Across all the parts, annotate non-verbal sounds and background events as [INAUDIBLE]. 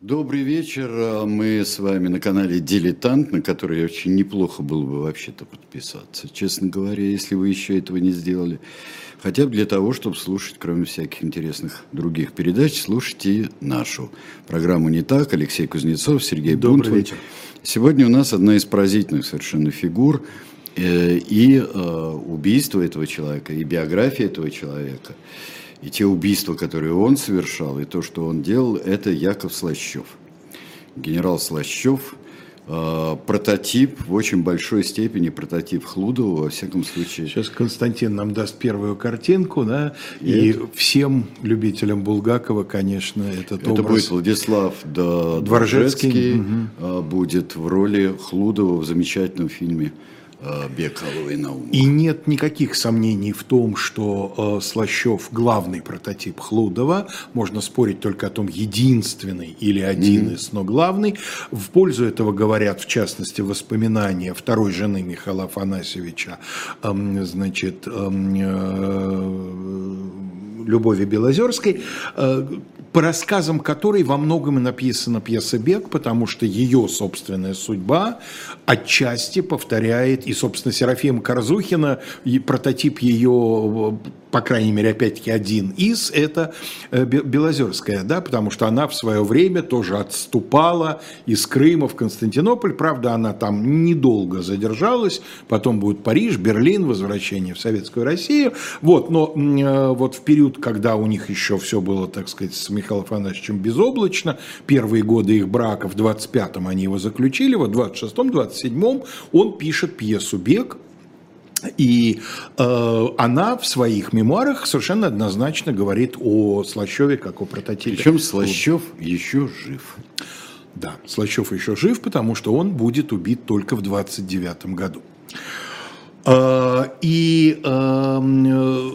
Добрый вечер. Мы с вами на канале «Дилетант», на который очень неплохо было бы вообще-то подписаться, честно говоря, если вы еще этого не сделали. Хотя бы для того, чтобы слушать, кроме всяких интересных других передач, слушайте нашу программу «Не так». Алексей Кузнецов, Сергей Добрый Бунтвой. вечер. Сегодня у нас одна из поразительных совершенно фигур э, и э, убийство этого человека, и биография этого человека, и те убийства, которые он совершал, и то, что он делал, это Яков Слащев. Генерал Слащев, э, прототип, в очень большой степени прототип Хлудова, во всяком случае. Сейчас Константин нам даст первую картинку, да, и, И всем любителям Булгакова, конечно, этот Это образ. будет Владислав Дворжецкий, Дворжецкий, э, будет в роли Хлудова в замечательном фильме э, «Бег Аллы Наумова». И нет никаких сомнений в том, что э, Слащев главный прототип Хлудова. Можно спорить только о том, единственный или один из, но главный. В пользу этого говорят, в частности, воспоминания второй жены Михаила Афанасьевича, эм, значит, эм, э, Любови Белозерской, э, по рассказам которой во многом и написана пьеса «Бег», потому что ее собственная судьба отчасти повторяет, и, собственно, Серафима Корзухина, и прототип ее, по крайней мере, опять-таки один из, это э, Бе- Белозерская, да, потому что она в свое время тоже отступала из Крыма в Константинополь, правда, она там недолго задержалась, потом будет Париж, Берлин, возвращение в Советскую Россию, вот, но э, вот в период, когда у них еще все было, так сказать, Михаилом Афанасьевичем безоблачно, первые годы их брака, в 25-м они его заключили, вот в 26-м, 27-м он пишет пьесу «Бег», и э, она в своих мемуарах совершенно однозначно говорит о Слащеве как о прототипе. Причем Слащев еще жив. Да, Слащев еще жив, потому что он будет убит только в 29 году. Э, И эм, э,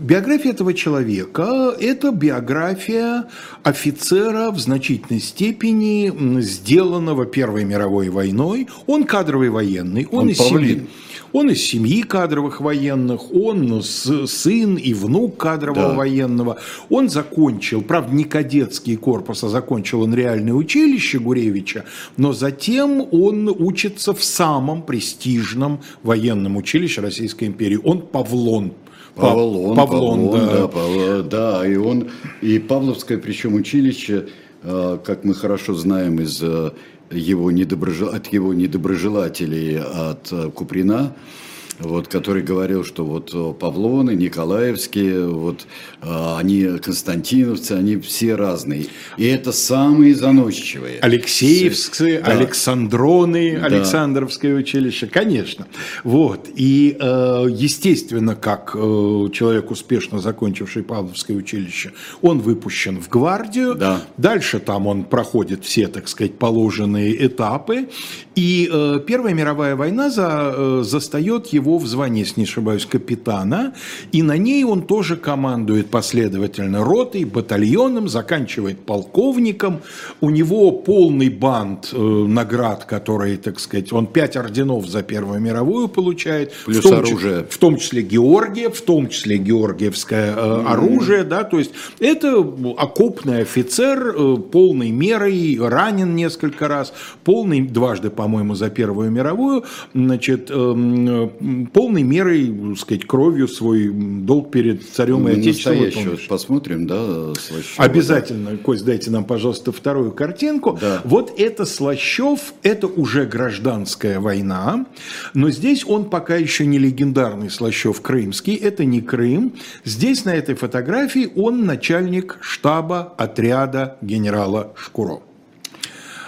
биография этого человека – это биография офицера в значительной степени сделанного Первой мировой войной. Он кадровый военный, он, Он из семьи. Он из семьи кадровых военных, он сын и внук кадрового Да. военного. Он закончил, правда, не кадетский корпус, а закончил он реальное училище Гуревича, но затем он учится в самом престижном военном училище Российской империи. Он Павлон. Пав- Павлон, Павлон, Павлон, да. да, Пав- да, и он, и Павловское, причем училище, э, как мы хорошо знаем из э, его недоброжел... от его недоброжелателей от э, Куприна, вот, который говорил, что вот Павлоны, Николаевские, вот они константиновцы, они все разные. И это самые заносчивые. Алексеевские, Да. Александроны, Да. Александровское училище, конечно. Вот. И, э, естественно, как э, человек, успешно закончивший Павловское училище, он выпущен в гвардию. Да. Дальше там он проходит все, так сказать, положенные этапы. И э, Первая мировая война за, застает его в звании, если не ошибаюсь, капитана. И на ней он тоже командует последовательно ротой, батальоном, заканчивает полковником. У него полный бант э, наград, которые, так сказать, он пять орденов за Первую мировую получает. Плюс в том оружие. в том числе Георгиев, в том числе Георгиевское э, оружие, да, то есть это окопный офицер, э, полной мерой, ранен несколько раз, полный, дважды, по-моему, за Первую мировую, значит, эм, э, полной мерой, так сказать, кровью свой долг перед царем и отечеством. Настоящего выполнишь. посмотрим, да, Слащева? Обязательно, Кость, дайте нам, пожалуйста, вторую картинку. Да. Вот это Слащев, это уже гражданская война, но здесь он пока еще не легендарный Слащев крымский, это не Крым. Здесь на этой фотографии он начальник штаба отряда генерала Шкуро.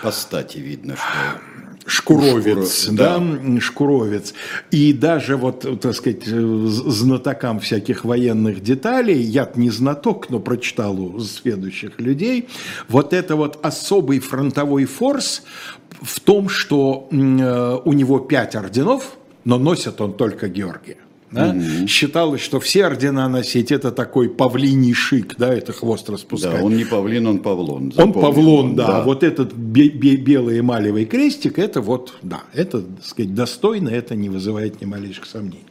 По стати видно, что... Шкуровец, Шкуро- да, да. Шкуровец. И даже вот, так сказать, э, знатокам всяких военных деталей, я не знаток, но прочитал у следующих людей, вот это вот особый фронтовой форс в том, что э, у него пять орденов, но носит он только Георгия. Да. Считалось, что все ордена носить это такой павлиний шик, да, это хвост распускать. Да, он не павлин, он павлон. Он запомнил. Павлон, да. Вот этот бе- бе- белый эмалевый крестик, это вот, да, это, так сказать, достойно, это не вызывает ни малейших сомнений.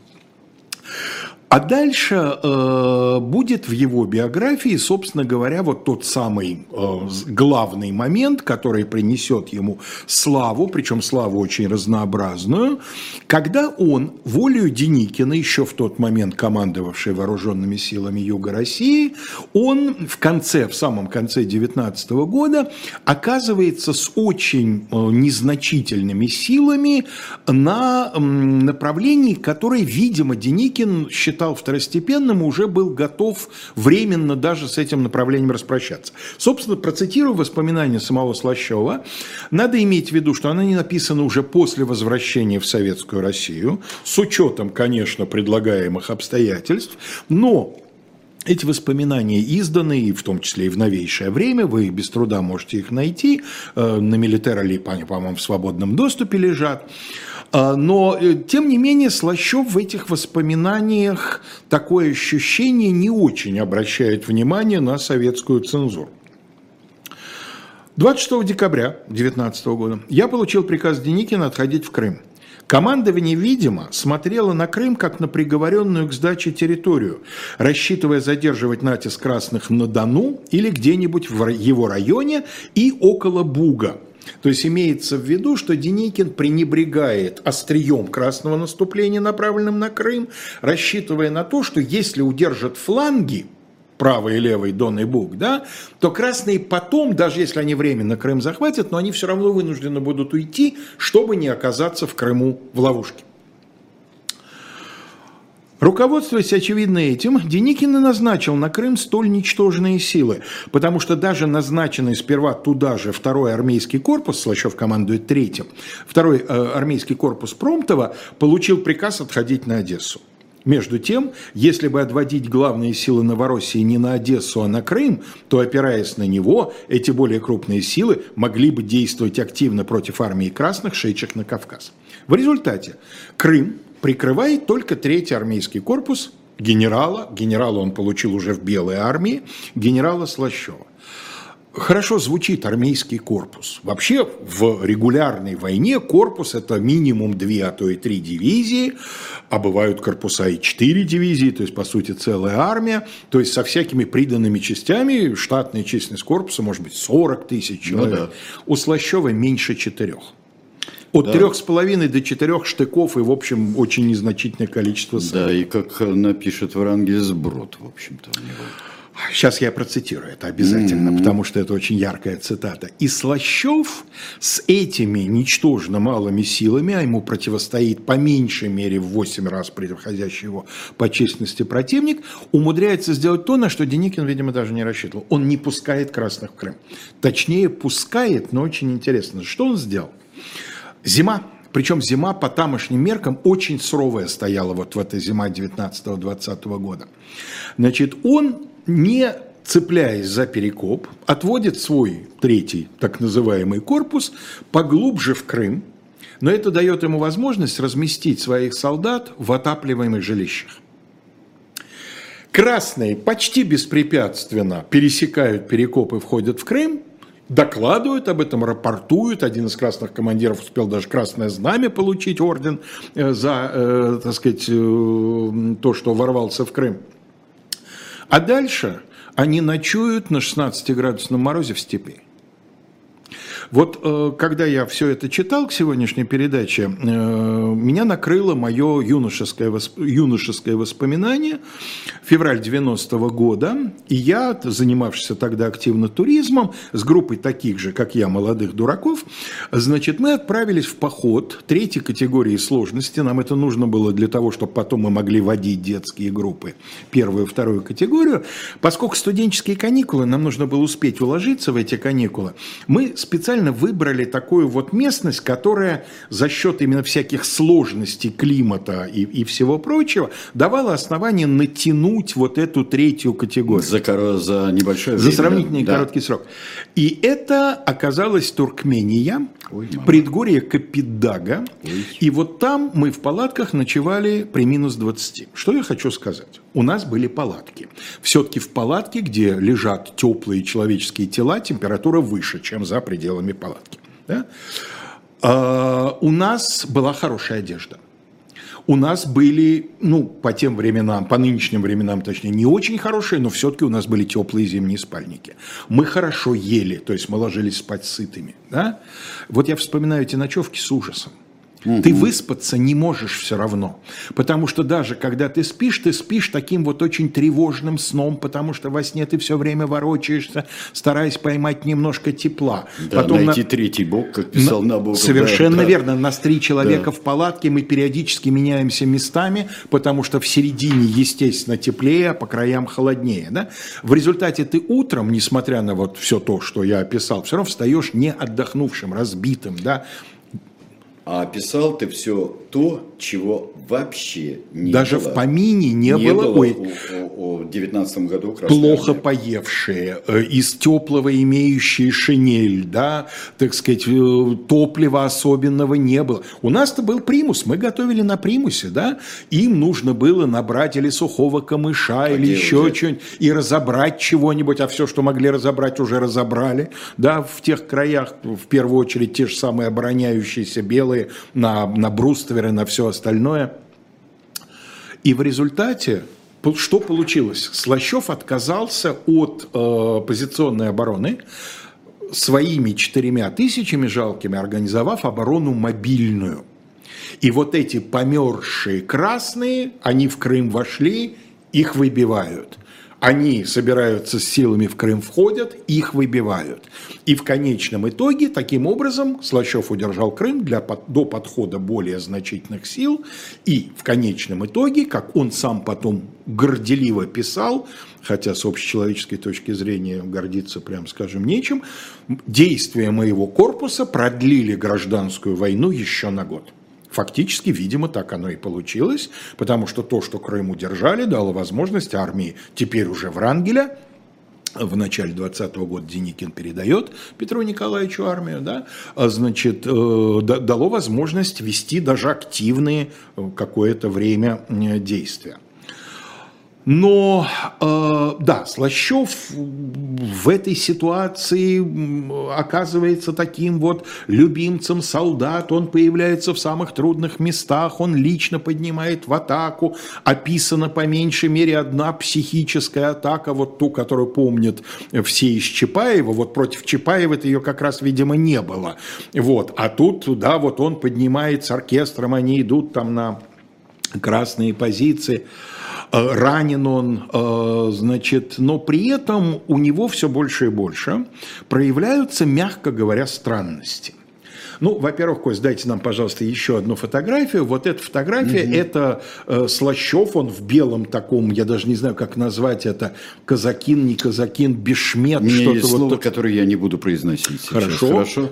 А дальше э, будет в его биографии, собственно говоря, вот тот самый э, главный момент, который принесет ему славу, причем славу очень разнообразную, когда он волею Деникина, еще в тот момент командовавший вооруженными силами Юга России, он в конце, в самом конце 19 года оказывается с очень э, незначительными силами на направлении, которое, видимо, Деникин считал второстепенным и уже был готов временно даже с этим направлением распрощаться. Собственно, процитирую воспоминания самого Слащева, надо иметь в виду, что она не написана уже после возвращения в Советскую Россию, с учетом, конечно, предлагаемых обстоятельств, но эти воспоминания изданы, и в том числе и в новейшее время, вы без труда можете их найти, э, на Милитера по-моему, в свободном доступе лежат. А, но, э, тем не менее, Слащев в этих воспоминаниях такое ощущение не очень обращает внимание на советскую цензуру. 26 декабря 2019 года я получил приказ Деникина отходить в Крым. Командование, видимо, смотрело на Крым как на приговоренную к сдаче территорию, рассчитывая задерживать натиск красных на Дону или где-нибудь в его районе и около Буга – то есть имеется в виду, что Деникин пренебрегает острием красного наступления, направленным на Крым, рассчитывая на то, что если удержат фланги, правый и левый Дон и Буг, да, то красные потом, даже если они временно Крым захватят, но они все равно вынуждены будут уйти, чтобы не оказаться в Крыму в ловушке. Руководствуясь очевидно этим, Деникин и назначил на Крым столь ничтожные силы, потому что даже назначенный сперва туда же второй армейский корпус, Слащев командует третьим, второй э, армейский корпус Промтова получил приказ отходить на Одессу. Между тем, если бы отводить главные силы Новороссии не на Одессу, а на Крым, то, опираясь на него, эти более крупные силы могли бы действовать активно против армии красных, шедших на Кавказ. В результате Крым прикрывает только третий армейский корпус генерала, генерала он получил уже в Белой армии, генерала Слащева. Хорошо звучит армейский корпус. Вообще в регулярной войне корпус это минимум две, а то и три дивизии, а бывают корпуса и четыре дивизии, то есть по сути целая армия, то есть со всякими приданными частями штатная численность корпуса может быть 40 тысяч ну человек. Ну, да. У Слащева меньше четырех. От трех с половиной до четырех штыков и, в общем, очень незначительное количество ссылок. Да, и как напишет Врангель, сброд, в общем-то, у него. Сейчас я процитирую это обязательно, mm-hmm. потому что это очень яркая цитата. И Слащев с этими ничтожно малыми силами, а ему противостоит по меньшей мере в 8 раз превосходящий его по численности противник, умудряется сделать то, на что Деникин, видимо, даже не рассчитывал. Он не пускает красных в Крым. Точнее, пускает, но очень интересно. Что он сделал? Зима, причем зима по тамошним меркам очень суровая стояла вот в этой зима 19-20 года. Значит, он не цепляясь за перекоп, отводит свой третий так называемый корпус поглубже в Крым, но это дает ему возможность разместить своих солдат в отапливаемых жилищах. Красные почти беспрепятственно пересекают перекоп и входят в Крым, докладывают об этом, рапортуют. Один из красных командиров успел даже красное знамя получить, орден э, за, э, так сказать, э, то, что ворвался в Крым. А дальше они ночуют на 16-градусном морозе в степи. Вот э, когда я все это читал к сегодняшней передаче, э, меня накрыло мое юношеское, юношеское воспоминание, февраль 90-го года, и я, занимавшийся тогда активно туризмом, с группой таких же, как я, молодых дураков, значит, мы отправились в поход третьей категории сложности, нам это нужно было для того, чтобы потом мы могли водить детские группы, первую вторую категорию, поскольку студенческие каникулы, нам нужно было успеть уложиться в эти каникулы, мы специально специально выбрали такую вот местность, которая за счет именно всяких сложностей климата и, и всего прочего давала основание натянуть вот эту третью категорию. За, за небольшое время. За сравнительно да. короткий срок. И это оказалась Туркмения, Ой, предгорье Капидага. Ой. И вот там мы в палатках ночевали при минус 20. Что я хочу сказать? У нас были палатки. Все-таки в палатке, где лежат теплые человеческие тела, температура выше, чем за пределами палатки. Да? А, у нас была хорошая одежда. У нас были, ну, по тем временам, по нынешним временам, точнее, не очень хорошие, но все-таки у нас были теплые зимние спальники. Мы хорошо ели, то есть мы ложились спать сытыми. Да? Вот я вспоминаю эти ночевки с ужасом. Ты выспаться не можешь все равно. Потому что даже когда ты спишь, ты спишь таким вот очень тревожным сном, потому что во сне ты все время ворочаешься, стараясь поймать немножко тепла. Да, Потом найти на... третий бок, как писал на... Набоков. Совершенно да, верно. Нас три человека да. в палатке, мы периодически меняемся местами, потому что в середине, естественно, теплее, а по краям холоднее. Да? В результате ты утром, несмотря на вот все то, что я описал, все равно встаешь не отдохнувшим, разбитым. Да? А описал ты все то, чего вообще не Даже было. в помине не, не было. было Ой, о, о 19 году. Плохо армия. поевшие, э, из теплого имеющие шинель, да, так сказать, э, топлива особенного не было. У нас-то был примус, мы готовили на примусе, да, им нужно было набрать или сухого камыша, а или еще что-нибудь, и разобрать чего-нибудь, а все, что могли разобрать, уже разобрали, да, в тех краях, в первую очередь, те же самые обороняющиеся белые на, на бруствере, на все остальное. И в результате что получилось? Слащев отказался от э, позиционной обороны, своими четырьмя тысячами жалкими организовав оборону мобильную. И вот эти померзшие красные, они в Крым вошли, их выбивают. Они собираются с силами в Крым, входят, их выбивают. И в конечном итоге, таким образом, Слащев удержал Крым для, до подхода более значительных сил. И в конечном итоге, как он сам потом горделиво писал, хотя с общечеловеческой точки зрения гордиться, прям скажем, нечем, действия моего корпуса продлили гражданскую войну еще на год. Фактически, видимо, так оно и получилось, потому что то, что Крым удержали, дало возможность армии теперь уже Врангеля в начале 20 -го года Деникин передает Петру Николаевичу армию, да, а, значит, э, дало возможность вести даже активные э, какое-то время действия. Но, э, да, Слащев в этой ситуации оказывается таким вот любимцем солдат, он появляется в самых трудных местах, он лично поднимает в атаку, описана по меньшей мере одна психическая атака, вот ту, которую помнят все из Чапаева, вот против Чапаева ее как раз, видимо, не было, вот, а тут, да, вот он поднимает с оркестром, они идут там на красные позиции, ранен он, э, значит, но при этом у него все больше и больше проявляются, мягко говоря, странности. Ну, во-первых, Кость, дайте нам, пожалуйста, еще одну фотографию. Вот эта фотография, угу. это э, Слащев, он в белом таком, я даже не знаю, как назвать это, казакин, не казакин, бешмет. Есть вот слово, которое я не буду произносить сейчас. Хорошо.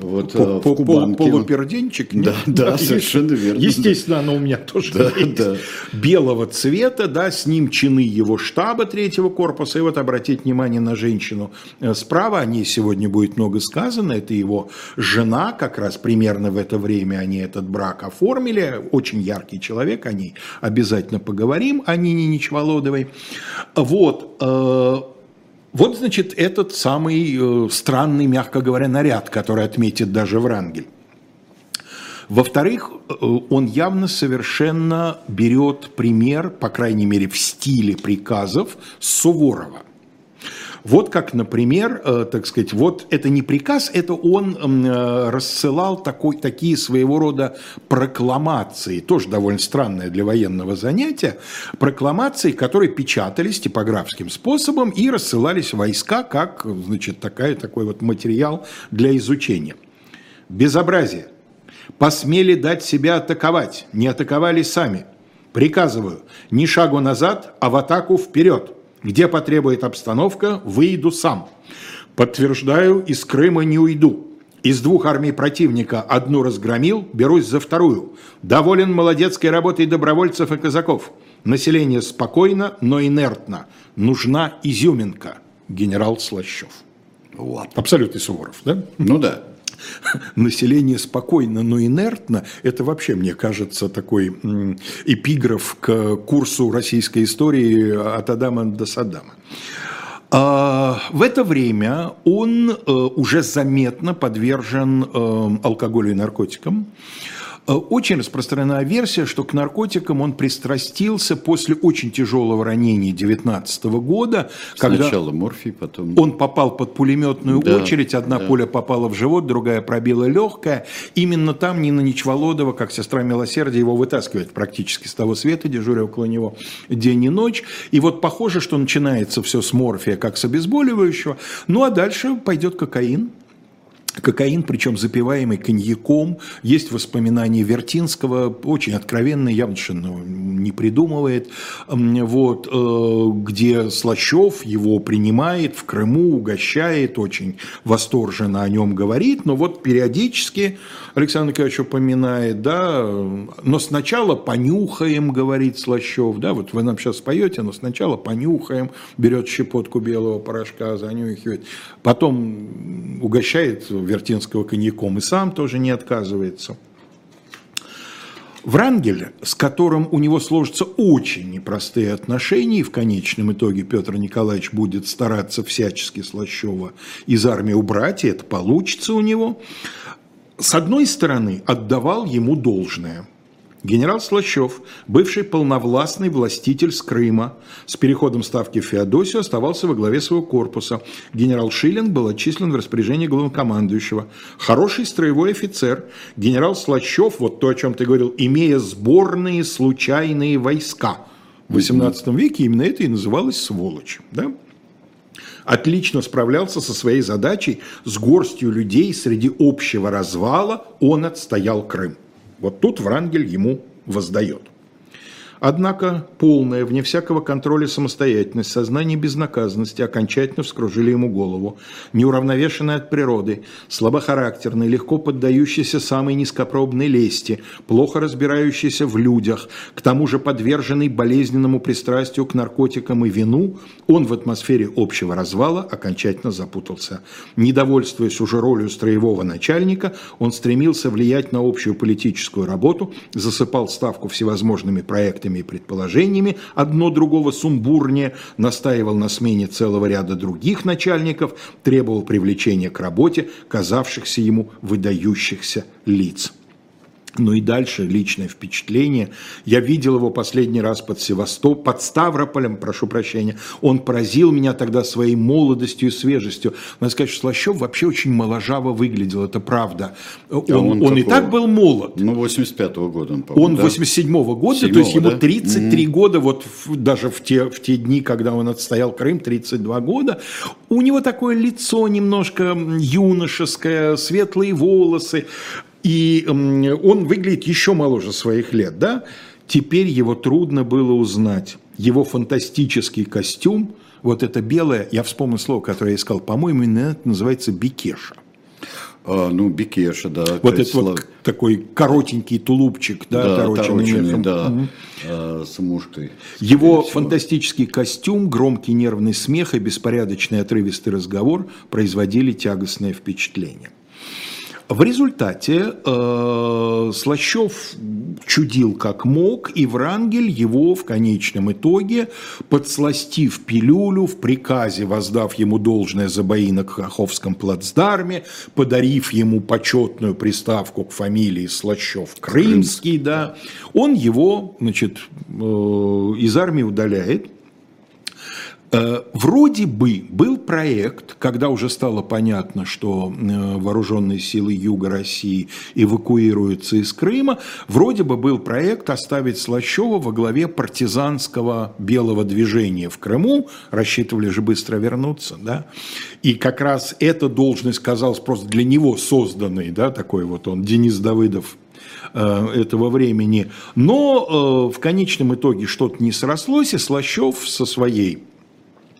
Вот, по, э, Кубанке. Полуперденчик? Да, да, [LAUGHS] да, совершенно верно. Естественно, оно у меня тоже да, есть. Да. Белого цвета, да, с ним чины его штаба третьего корпуса. И вот обратить внимание на женщину э, справа, о ней сегодня будет много сказано. Это его жена, как раз примерно в это время они этот брак оформили. Очень яркий человек, о ней обязательно поговорим, о Нине Нечволодовой. Вот, э, вот, значит, этот самый э, странный, мягко говоря, наряд, который отметит даже Врангель. Во-вторых, э, он явно совершенно берет пример, по крайней мере, в стиле приказов Суворова. Вот как, например, э, так сказать, вот это не приказ, это он э, рассылал такой, такие своего рода прокламации, тоже довольно странное для военного занятия, прокламации, которые печатались типографским способом и рассылались войска как, значит, такая, такой вот материал для изучения. Безобразие. Посмели дать себя атаковать, не атаковали сами. Приказываю, ни шагу назад, а в атаку вперед. Где потребует обстановка, выйду сам. Подтверждаю, из Крыма не уйду. Из двух армий противника одну разгромил, берусь за вторую. Доволен молодецкой работой добровольцев и казаков. Население спокойно, но инертно. Нужна изюминка. Генерал Слащев. Вот. Абсолютный Суворов, да? Ну да. [LAUGHS] население спокойно, но инертно, это вообще, мне кажется, такой эпиграф к курсу российской истории от Адама до Саддама. А, в это время он э, уже заметно подвержен э, алкоголю и наркотикам. Э, очень распространена версия, что к наркотикам он пристрастился после очень тяжелого ранения 19 года. Сначала когда морфий, потом... Он попал под пулеметную да, очередь, одна да. пуля попала в живот, другая пробила легкое. Именно там Нина Ничволодова, как сестра милосердия, его вытаскивает практически с того света, дежуря около него день и ночь. И вот похоже, что начинается все с морфия, как с обезболивающего. Ну а дальше пойдет кокаин. Кокаин, причем запиваемый коньяком. Есть воспоминания Вертинского, очень откровенные, явно совершенно не придумывает. Вот, э, где Слащев его принимает в Крыму, угощает, очень восторженно о нем говорит. Но вот периодически Александр Николаевич упоминает, да, но сначала понюхаем, говорит Слащев, да, вот вы нам сейчас поете, но сначала понюхаем, берет щепотку белого порошка, занюхивает, потом угощает Вертинского коньяком и сам тоже не отказывается. Врангель, с которым у него сложатся очень непростые отношения, и в конечном итоге Петр Николаевич будет стараться всячески Слащева из армии убрать, и это получится у него, с одной стороны, отдавал ему должное – Генерал Слащев, бывший полновластный властитель с Крыма, с переходом ставки в Феодосию оставался во главе своего корпуса. Генерал Шиллинг был отчислен в распоряжение главнокомандующего. Хороший строевой офицер. Генерал Слащев, вот то, о чем ты говорил, имея сборные случайные войска. В XVIII веке именно это и называлось сволочь. Да? Отлично справлялся со своей задачей с горстью людей среди общего развала, он отстоял Крым. Вот тут Врангель ему воздает. Однако полная, вне всякого контроля самостоятельность, сознание безнаказанности окончательно вскружили ему голову. Неуравновешенный от природы, слабохарактерный, легко поддающийся самой низкопробной лести, плохо разбирающийся в людях, к тому же подверженный болезненному пристрастию к наркотикам и вину, он в атмосфере общего развала окончательно запутался. Недовольствуясь уже ролью строевого начальника, он стремился влиять на общую политическую работу, засыпал ставку всевозможными проектами фактами и предположениями, одно другого сумбурнее, настаивал на смене целого ряда других начальников, требовал привлечения к работе казавшихся ему выдающихся лиц. Ну и дальше личное впечатление. Я видел его последний раз под Севастополем, под Ставрополем, прошу прощения. Он поразил меня тогда своей молодостью и свежестью. Надо сказать, что Слащев вообще очень моложаво выглядел, это правда. Он, он, он и так был молод. Ну, 85-го года он, Он да? 87-го года, 7 то есть ему 33 да? года, вот в, даже в те, в те дни, когда он отстоял Крым, 32 года. У него такое лицо немножко юношеское, светлые волосы. И он выглядит еще моложе своих лет, да? Теперь его трудно было узнать. Его фантастический костюм, вот это белое, я вспомнил слово, которое я искал, по-моему, это называется бикеша. А, ну, бикеша, да. Вот это вот такой коротенький тулупчик, да, да отороченный, да, угу. а, с мушкой. Его всего. фантастический костюм, громкий нервный смех и беспорядочный отрывистый разговор производили тягостное впечатление. В результате э, Слащев чудил как мог, и Врангель его в конечном итоге, подсластив пилюлю, в приказе воздав ему должное за бои на Каховском плацдарме, подарив ему почетную приставку к фамилии Слащев Крымский, да, он его значит, э, из армии удаляет, вроде бы был проект, когда уже стало понятно, что э, вооруженные силы Юга России эвакуируются из Крыма, вроде бы был проект оставить Слащева во главе партизанского белого движения в Крыму, рассчитывали же быстро вернуться, да, и как раз эта должность казалась просто для него созданной, да, такой вот он, Денис Давыдов э, этого времени. Но в конечном итоге что-то не срослось, и Слащев со своей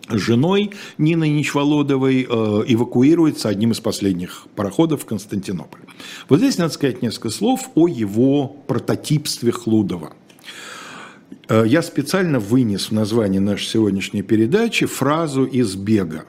женой Ниной Ничволодовой э, эвакуируется одним из последних пароходов в Константинополь. Вот здесь надо сказать несколько слов о его прототипстве Хлудова. Э, я специально вынес в название нашей сегодняшней передачи фразу из «Бега»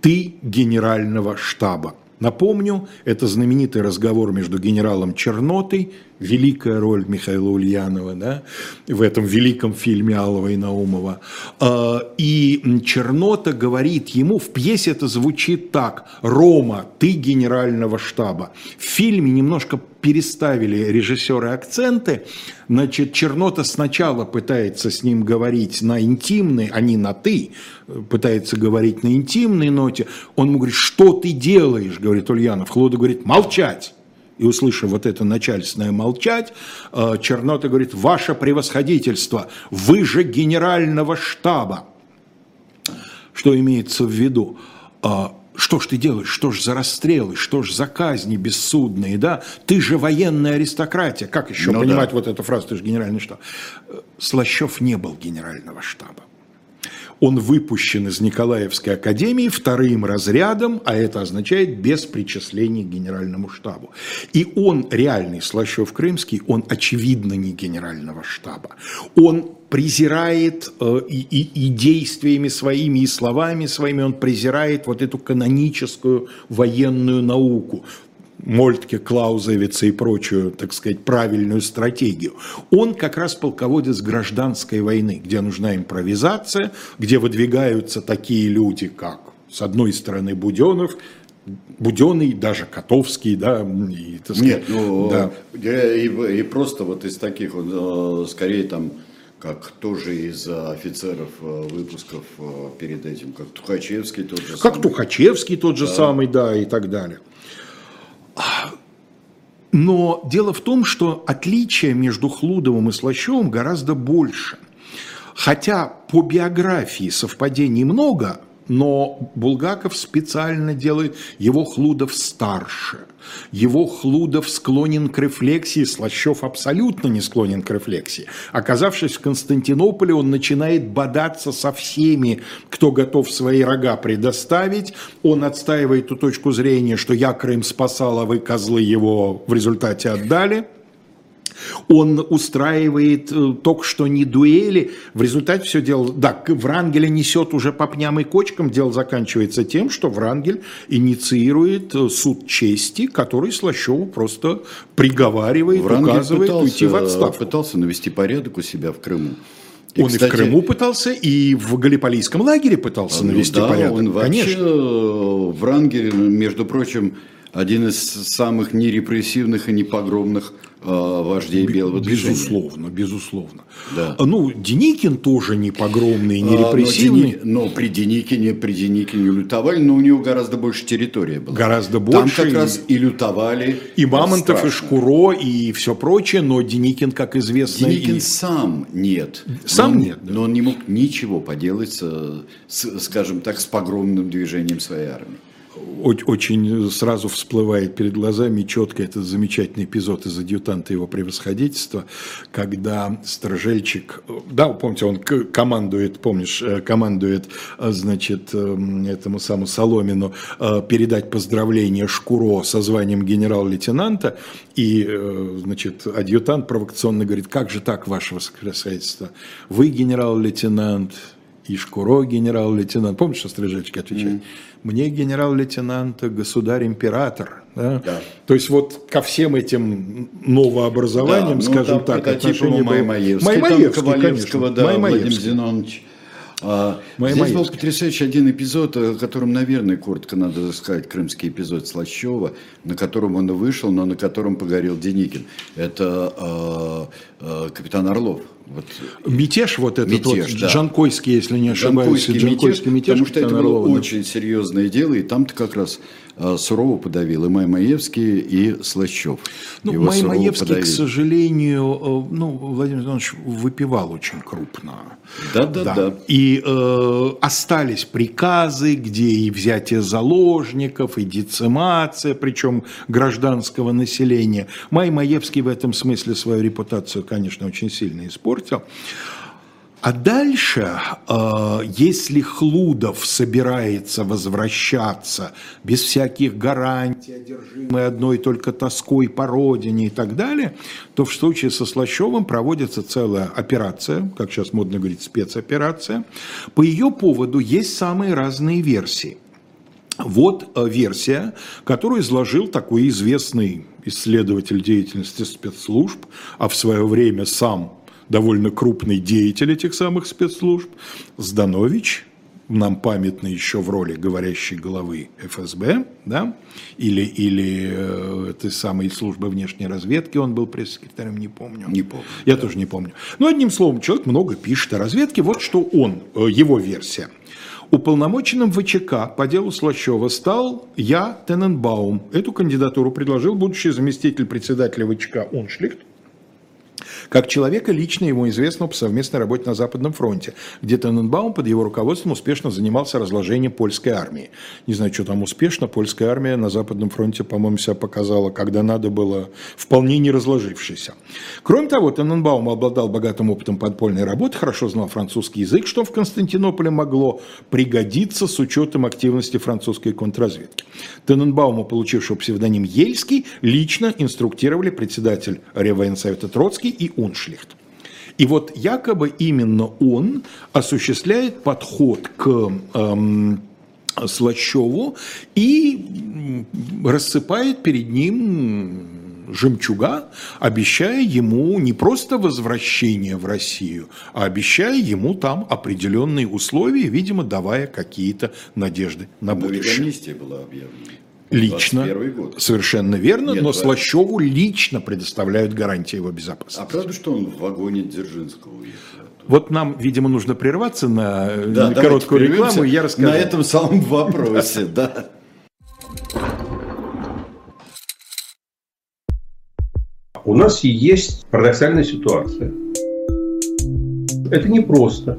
«Ты генерального штаба». Напомню, это знаменитый разговор между генералом Чернотой великая роль Михаила Ульянова да, в этом великом фильме Алова и Наумова. А, и Чернота говорит ему, в пьесе это звучит так, «Рома, ты генерального штаба». В фильме немножко переставили режиссеры акценты, значит, Чернота сначала пытается с ним говорить на интимной, а не на «ты», пытается говорить на интимной ноте, он ему говорит, что ты делаешь, говорит Ульянов, Хлода говорит, молчать и услышав вот это начальственное молчать, э, Чернота говорит, ваше превосходительство, вы же генерального штаба. Что имеется в виду? А, что ж ты делаешь, что ж за расстрелы, что ж за казни бессудные, да? Ты же военная аристократия. Как еще ну, понимать да. вот эту фразу, ты же генеральный штаб? Э, Слащев не был генерального штаба. Он выпущен из Николаевской академии вторым разрядом, а это означает без причислений к генеральному штабу. И он, реальный Слащев-Крымский, он очевидно не генерального штаба. Он презирает э, и, и, и действиями своими, и словами своими, он презирает вот эту каноническую военную науку. Мольтке, Клаузевица и прочую, так сказать, правильную стратегию. Он как раз полководец гражданской войны, где нужна импровизация, где выдвигаются такие люди, как, с одной стороны, Буденов, Буденный, даже Котовский, да, и, так сказать, Нет, ну, да. и, и просто вот из таких, э, скорее там, как тоже из офицеров э, выпусков э, перед этим, как Тухачевский тот же как самый. Как Тухачевский тот же да. самый, да, и так далее. Но дело в том, что отличие между Хлудовым и Слащевым гораздо больше. Хотя по биографии совпадений много, но Булгаков специально делает его Хлудов старше. Его Хлудов склонен к рефлексии, Слащев абсолютно не склонен к рефлексии. Оказавшись в Константинополе, он начинает бодаться со всеми, кто готов свои рога предоставить. Он отстаивает ту точку зрения, что я Крым спасал, а вы, козлы, его в результате отдали – он устраивает э, только что не дуэли. В результате все дело... Да, Врангеля несет уже по пням и кочкам. Дело заканчивается тем, что Врангель инициирует э, суд чести, который Слащеву просто приговаривает, Врангель указывает пытался, уйти в отставку. пытался навести порядок у себя в Крыму. И, он кстати, и в Крыму пытался, и в Галиполийском лагере пытался ну, навести да, порядок. Он вообще, Конечно. Э, Врангель, между прочим, один из самых нерепрессивных и непогромных Э, вождей белого движения. Безусловно, безусловно. Да. Ну, Деникин тоже не погромный, не репрессивный. А, но, Дени... но при Деникине, при Деникине лютовали, но у него гораздо больше территория была. Гораздо больше. Там как раз и лютовали. И Мамонтов, страшно. и Шкуро, и все прочее, но Деникин, как известно... Деникин и... сам нет. Сам но, нет, да. Но он не мог ничего поделать, с, скажем так, с погромным движением своей армии очень сразу всплывает перед глазами четко этот замечательный эпизод из «Адъютанта его превосходительства», когда Сторожельчик, да, помните, он командует, помнишь, э, командует, э, значит, этому самому Соломину э, передать поздравление Шкуро со званием генерал-лейтенанта, и, значит, адъютант провокационно говорит, как же так, ваше превосходительство, вы генерал-лейтенант, и Шкуро генерал-лейтенант. Помнишь, что Стрижечки отвечает? Mm. Мне генерал-лейтенант, государь-император. Да? Да. То есть вот ко всем этим новообразованиям, да, ну, скажем так, отношение было... Маймаевский, Маймаевский, конечно. Да, Маймаевский. Владимир Зинонович. А, здесь был потрясающий один эпизод, о котором, наверное, коротко надо сказать, крымский эпизод Слащева, на котором он вышел, но на котором погорел Деникин. Это а, а, капитан Орлов. Вот. Мятеж вот этот мятеж, вот, да. Джанкойский, если не ошибаюсь, Джанкойский, Джанкойский мятеж, мятеж, потому что это было Орлова, очень серьезное дело, и там-то как раз сурово подавил и Маймаевский, и Слащев. Ну, Его Маймаевский, к сожалению, э, ну, Владимир Иванович выпивал очень крупно. Да, да, да. да. И э, остались приказы, где и взятие заложников, и децимация, причем гражданского населения. Маймаевский в этом смысле свою репутацию, конечно, очень сильно испортил. А дальше, э, если Хлудов собирается возвращаться без всяких гарантий, одержимый одной только тоской по родине и так далее, то в случае со Слащевым проводится целая операция, как сейчас модно говорить, спецоперация. По ее поводу есть самые разные версии. Вот э, версия, которую изложил такой известный исследователь деятельности спецслужб, а в свое время сам довольно крупный деятель этих самых спецслужб, Зданович, нам памятный еще в роли говорящей головы ФСБ, да, или, или э, этой самой службы внешней разведки, он был пресс-секретарем, не помню. Не помню. Я да. тоже не помню. Но одним словом, человек много пишет о разведке, вот что он, э, его версия. Уполномоченным ВЧК по делу Слащева стал я, Тененбаум. Эту кандидатуру предложил будущий заместитель председателя ВЧК Уншлихт, как человека, лично ему известного по совместной работе на Западном фронте, где Тененбаум под его руководством успешно занимался разложением польской армии. Не знаю, что там успешно, польская армия на Западном фронте, по-моему, себя показала, когда надо было, вполне не разложившейся. Кроме того, Тененбаум обладал богатым опытом подпольной работы, хорошо знал французский язык, что в Константинополе могло пригодиться с учетом активности французской контрразведки. Тененбаума, получившего псевдоним Ельский, лично инструктировали председатель Реввоенсовета Троцкий и Уншлихт. И вот якобы именно он осуществляет подход к эм, Слащеву и рассыпает перед ним жемчуга, обещая ему не просто возвращение в Россию, а обещая ему там определенные условия, видимо, давая какие-то надежды на будущее. Ведь была объявлена. Лично. Год. Совершенно верно, Нет, но правда. Слащеву лично предоставляют гарантии его безопасности. А правда, что он в вагоне Дзержинского уехал? Вот нам, видимо, нужно прерваться на да, короткую рекламу, и я расскажу. На этом самом вопросе, [LAUGHS] да. У нас есть парадоксальная ситуация. Это непросто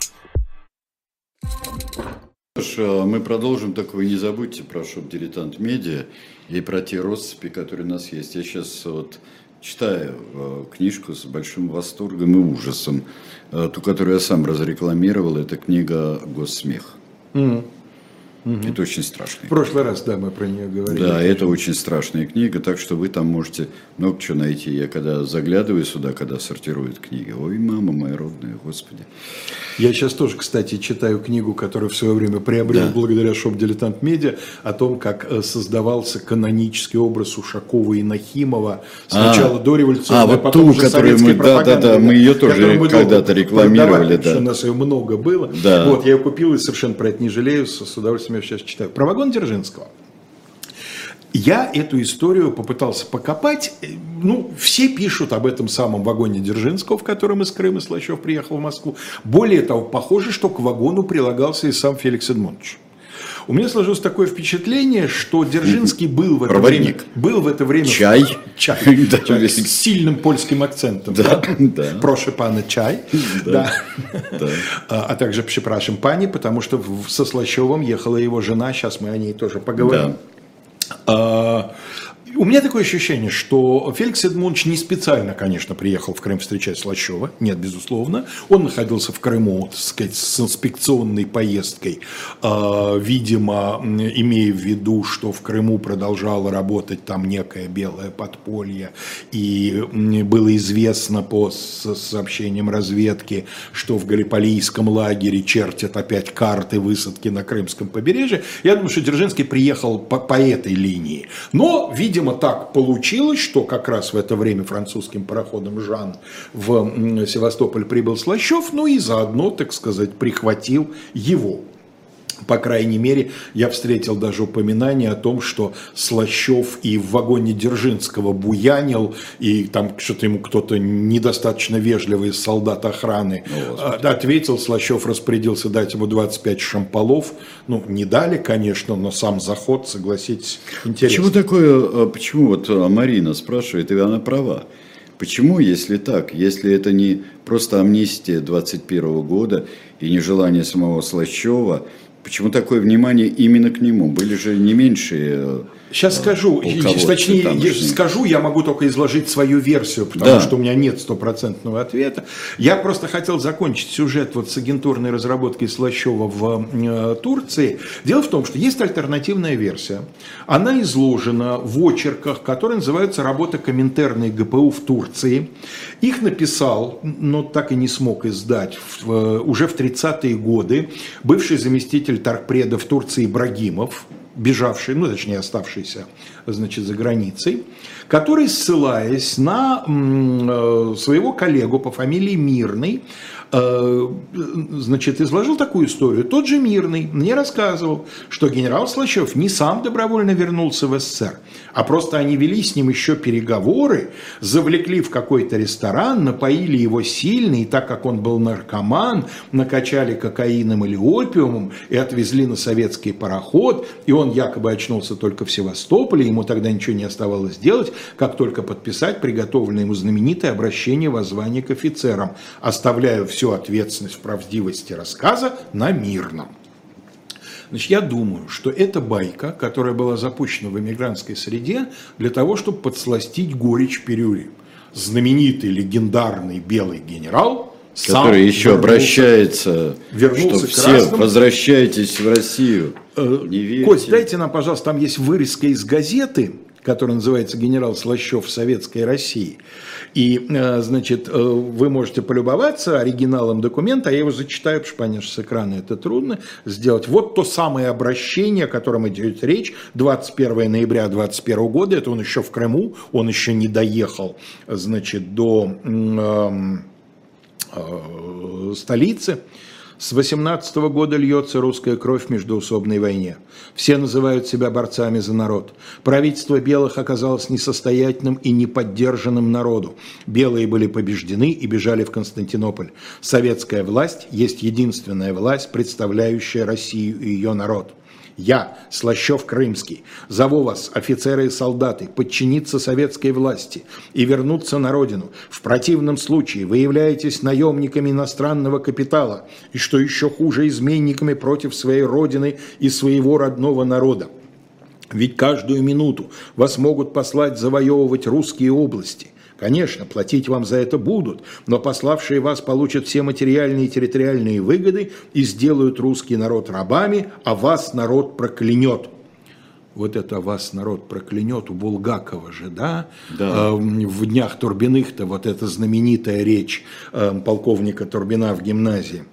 Мы продолжим, только вы не забудьте про шоп «Дилетант Медиа» и про те россыпи, которые у нас есть. Я сейчас вот читаю э, книжку с большим восторгом и ужасом, э, ту, которую я сам разрекламировал, это книга «Госсмех». Mm. Угу. Это очень страшно. В прошлый раз, да, мы про нее говорили. Да, это очень страшная книга, так что вы там можете много чего найти. Я когда заглядываю сюда, когда сортируют книги, ой, мама моя родная, господи. Я сейчас тоже, кстати, читаю книгу, которую в свое время приобрел да. благодаря шоп «Дилетант Медиа», о том, как э, создавался канонический образ Ушакова и Нахимова сначала а, дореволюционной, а, вот потом ту, уже которую мы, да, да, да, мы ее тоже когда-то рекламировали. Да. У нас ее много было. Да. Вот, я ее купил и совершенно про это не жалею, с удовольствием я сейчас читаю. Про вагон Дзержинского. Я эту историю попытался покопать. Ну, все пишут об этом самом вагоне Дзержинского, в котором из Крыма Слащев приехал в Москву. Более того, похоже, что к вагону прилагался и сам Феликс Эдмондович. У меня сложилось такое впечатление, что Дзержинский был в это время... Был в это время... Чай. Чай. [LAUGHS] да, чай с сильным польским акцентом. Да, да. Прошу пана чай. Да. да. А, а также припрашиваем пани, потому что со Слащевым ехала его жена. Сейчас мы о ней тоже поговорим. Да. У меня такое ощущение, что Феликс Эдмундович не специально, конечно, приехал в Крым встречать Слащева. Нет, безусловно. Он находился в Крыму, так сказать, с инспекционной поездкой, э, видимо, имея в виду, что в Крыму продолжало работать там некое белое подполье. И было известно по сообщениям разведки, что в Галиполийском лагере чертят опять карты высадки на Крымском побережье. Я думаю, что Дзержинский приехал по, по этой линии. Но, видимо, видимо, так получилось, что как раз в это время французским пароходом «Жан» в Севастополь прибыл Слащев, ну и заодно, так сказать, прихватил его по крайней мере, я встретил даже упоминание о том, что Слащев и в вагоне Дзержинского буянил, и там что-то ему кто-то недостаточно вежливый солдат охраны ну, ответил, Слащев распорядился дать ему 25 шамполов. Ну, не дали, конечно, но сам заход, согласитесь, интересно. Почему такое, а, почему вот а, Марина спрашивает, и она права. Почему, если так, если это не просто амнистия 21 года и нежелание самого Слащева Почему такое внимание именно к нему? Были же не меньшие Сейчас скажу, точнее, тамошние. скажу, я могу только изложить свою версию, потому Да. что у меня нет стопроцентного ответа. Я просто хотел закончить сюжет вот с агентурной разработкой Слащева в э, Турции. Дело в том, что есть альтернативная версия. Она изложена в очерках, которые называются «Работа Коминтерна и ГПУ в Турции». Их написал, но так и не смог издать, в, э, уже в 30-е годы бывший заместитель торгпреда в Турции Ибрагимов, бежавший, ну точнее оставшийся, значит, за границей, который, ссылаясь на э, своего коллегу по фамилии Мирный, значит, изложил такую историю. Тот же Мирный мне рассказывал, что генерал Слащев не сам добровольно вернулся в СССР, а просто они вели с ним еще переговоры, завлекли в какой-то ресторан, напоили его сильно, и так как он был наркоман, накачали кокаином или опиумом и отвезли на советский пароход, и он якобы очнулся только в Севастополе, ему тогда ничего не оставалось делать, как только подписать приготовленное ему знаменитое обращение воззвания к офицерам, оставляя всю ответственность в правдивости рассказа на мирном. Значит, я думаю, что это байка, которая была запущена в эмигрантской среде для того, чтобы подсластить горечь пирюли. Знаменитый легендарный белый генерал который еще вернулся- обращается, вернулся что все красным. возвращайтесь в Россию. Не верьте. Кость, дайте нам, пожалуйста, там есть вырезка из газеты, которая называется «Генерал Слащев в Советской России». И, э, значит, э, вы можете полюбоваться оригиналом документа, а я его зачитаю, потому что, понятно, с экрана это трудно сделать. Вот то самое обращение, о котором идет речь, 21 ноября 2021 года, это он еще в Крыму, он еще не доехал, значит, до эм, э, столицы. С 18 года льется русская кровь в междоусобной войне. Все называют себя борцами за народ. Правительство белых оказалось несостоятельным и неподдержанным народу. Белые были побеждены и бежали в Константинополь. Советская власть есть единственная власть, представляющая Россию и ее народ. Я, Слащев Крымский, зову вас, офицеры и солдаты, подчиниться советской власти и вернуться на родину. В противном случае вы являетесь наемниками иностранного капитала и, что еще хуже, изменниками против своей родины и своего родного народа. Ведь каждую минуту вас могут послать завоевывать русские области. Конечно, платить вам за это будут, но пославшие вас получат все материальные и территориальные выгоды и сделают русский народ рабами, а вас народ проклянет. Вот это вас народ проклянет у Булгакова же, да? Да. Э, В днях Турбиных-то вот эта знаменитая речь э, полковника Турбина в гимназии.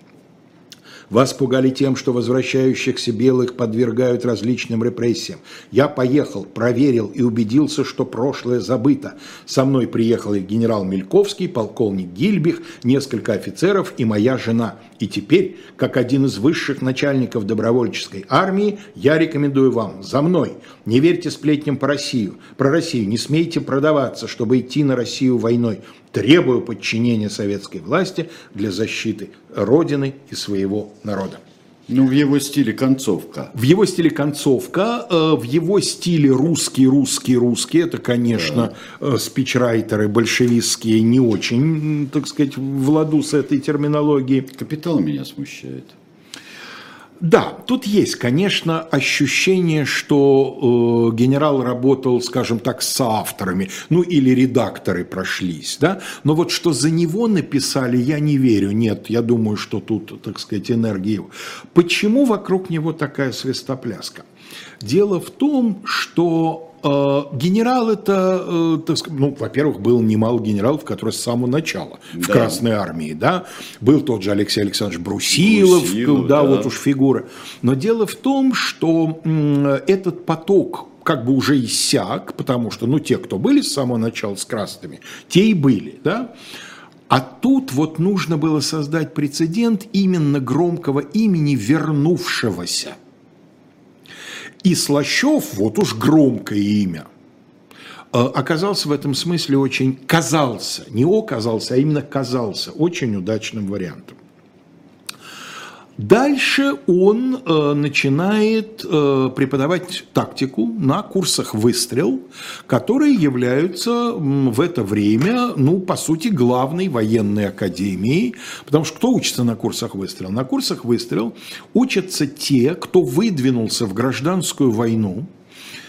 Вас пугали тем, что возвращающихся белых подвергают различным репрессиям. Я поехал, проверил и убедился, что прошлое забыто. Со мной приехал и генерал Мельковский, полковник Гильбих, несколько офицеров и моя жена. И теперь, как один из высших начальников добровольческой армии, я рекомендую вам за мной. Не верьте сплетням по Россию, про Россию, не смейте продаваться, чтобы идти на Россию войной. Требую подчинения советской власти для защиты Родины и своего народа. Ну, в его стиле концовка. В его стиле концовка, э, в его стиле русский, русский, русский, это, конечно, э, спичрайтеры большевистские не очень, так сказать, в ладу с этой терминологией. Капитал меня смущает. Да, тут есть, конечно, ощущение, что э, генерал работал, скажем так, с авторами, ну или редакторы прошлись, да, но вот что за него написали, я не верю, нет, я думаю, что тут, так сказать, энергия. Почему вокруг него такая свистопляска? Дело в том, что генерал это, э, так сказать, ну, во-первых, был немало генералов, которые с самого начала в Да. Красной армии, да, был тот же Алексей Александрович Брусилов, Брусилов, да, да. вот уж фигура. Но дело в том, что этот поток как бы уже иссяк, потому что, ну, те, кто были с самого начала с красными, те и были, да. А тут вот нужно было создать прецедент именно громкого имени вернувшегося. И Слащев, вот уж громкое имя, э, оказался в этом смысле очень, казался, не оказался, а именно казался очень удачным вариантом. Дальше он э, начинает э, преподавать тактику на курсах «Выстрел», которые являются в это время, ну, по сути, главной военной академией. Потому что кто учится на курсах «Выстрел»? На курсах «Выстрел» учатся те, кто выдвинулся в гражданскую войну,